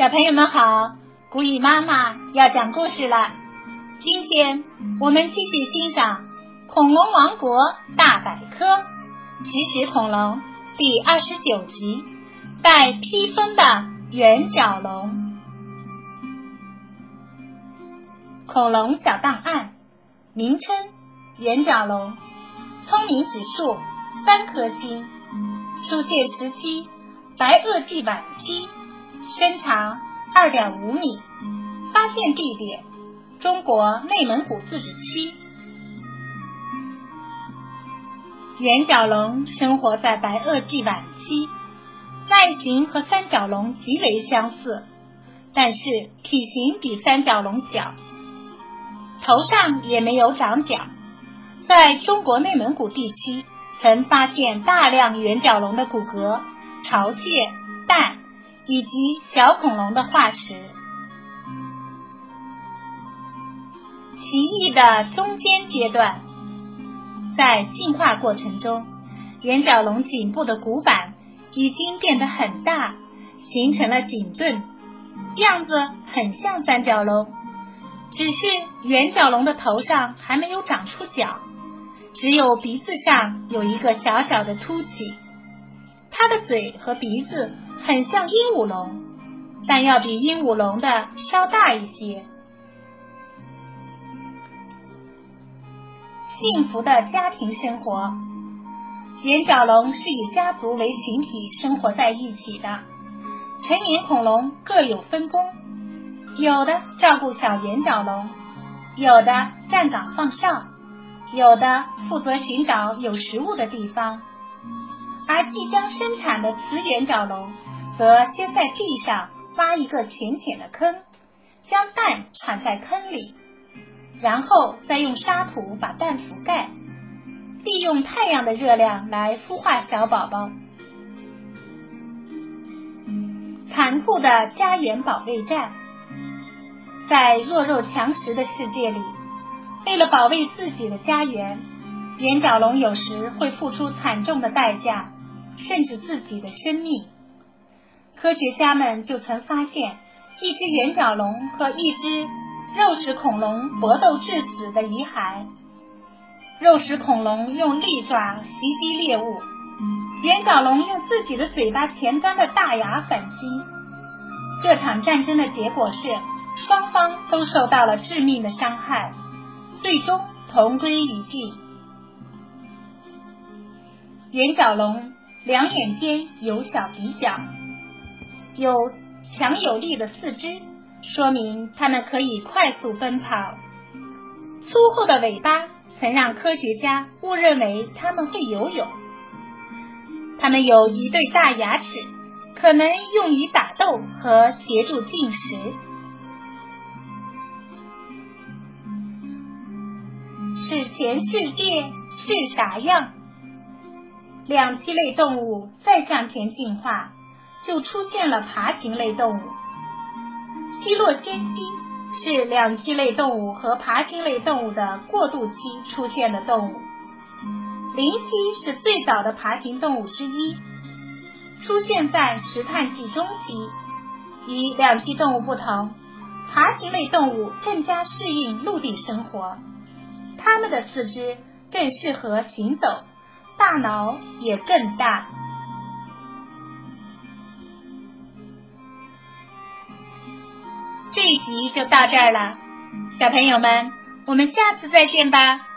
小朋友们好，古雨妈妈要讲故事了。今天我们继续欣赏《恐龙王国大百科》奇石恐龙第二十九集《带披风的圆角龙》。恐龙小档案：名称圆角龙，聪明指数三颗星，出现时期白垩纪晚期。身长二点五米，发现地点中国内蒙古自治区。圆角龙生活在白垩纪晚期，外形和三角龙极为相似，但是体型比三角龙小，头上也没有长角。在中国内蒙古地区，曾发现大量圆角龙的骨骼、巢穴、蛋。以及小恐龙的化石。奇异的中间阶段，在进化过程中，圆角龙颈部的骨板已经变得很大，形成了颈盾，样子很像三角龙。只是圆角龙的头上还没有长出角，只有鼻子上有一个小小的凸起。它的嘴和鼻子。很像鹦鹉龙，但要比鹦鹉龙的稍大一些。幸福的家庭生活，圆角龙是以家族为群体生活在一起的。成年恐龙各有分工，有的照顾小圆角龙，有的站岗放哨，有的负责寻找有食物的地方，即将生产的雌圆角龙。则先在地上挖一个浅浅的坑，将蛋产在坑里，然后再用沙土把蛋覆盖，利用太阳的热量来孵化小宝宝。残酷的家园保卫战，在弱肉强食的世界里，为了保卫自己的家园，圆角龙有时会付出惨重的代价，甚至自己的生命。科学家们就曾发现一只圆角龙和一只肉食恐龙搏斗致死的遗骸。肉食恐龙用利爪袭击猎物，圆角龙用自己的嘴巴前端的大牙反击。这场战争的结果是双方都受到了致命的伤害，最终同归于尽。圆角龙两眼间有小鼻角。有强有力的四肢，说明它们可以快速奔跑。粗厚的尾巴曾让科学家误认为它们会游泳。它们有一对大牙齿，可能用于打斗和协助进食。史前世界是啥样？两栖类动物再向前进化。就出现了爬行类动物。希洛先期是两栖类动物和爬行类动物的过渡期出现的动物。林栖是最早的爬行动物之一，出现在石炭纪中期。与两栖动物不同，爬行类动物更加适应陆地生活，它们的四肢更适合行走，大脑也更大。这一集就到这儿了，小朋友们，我们下次再见吧。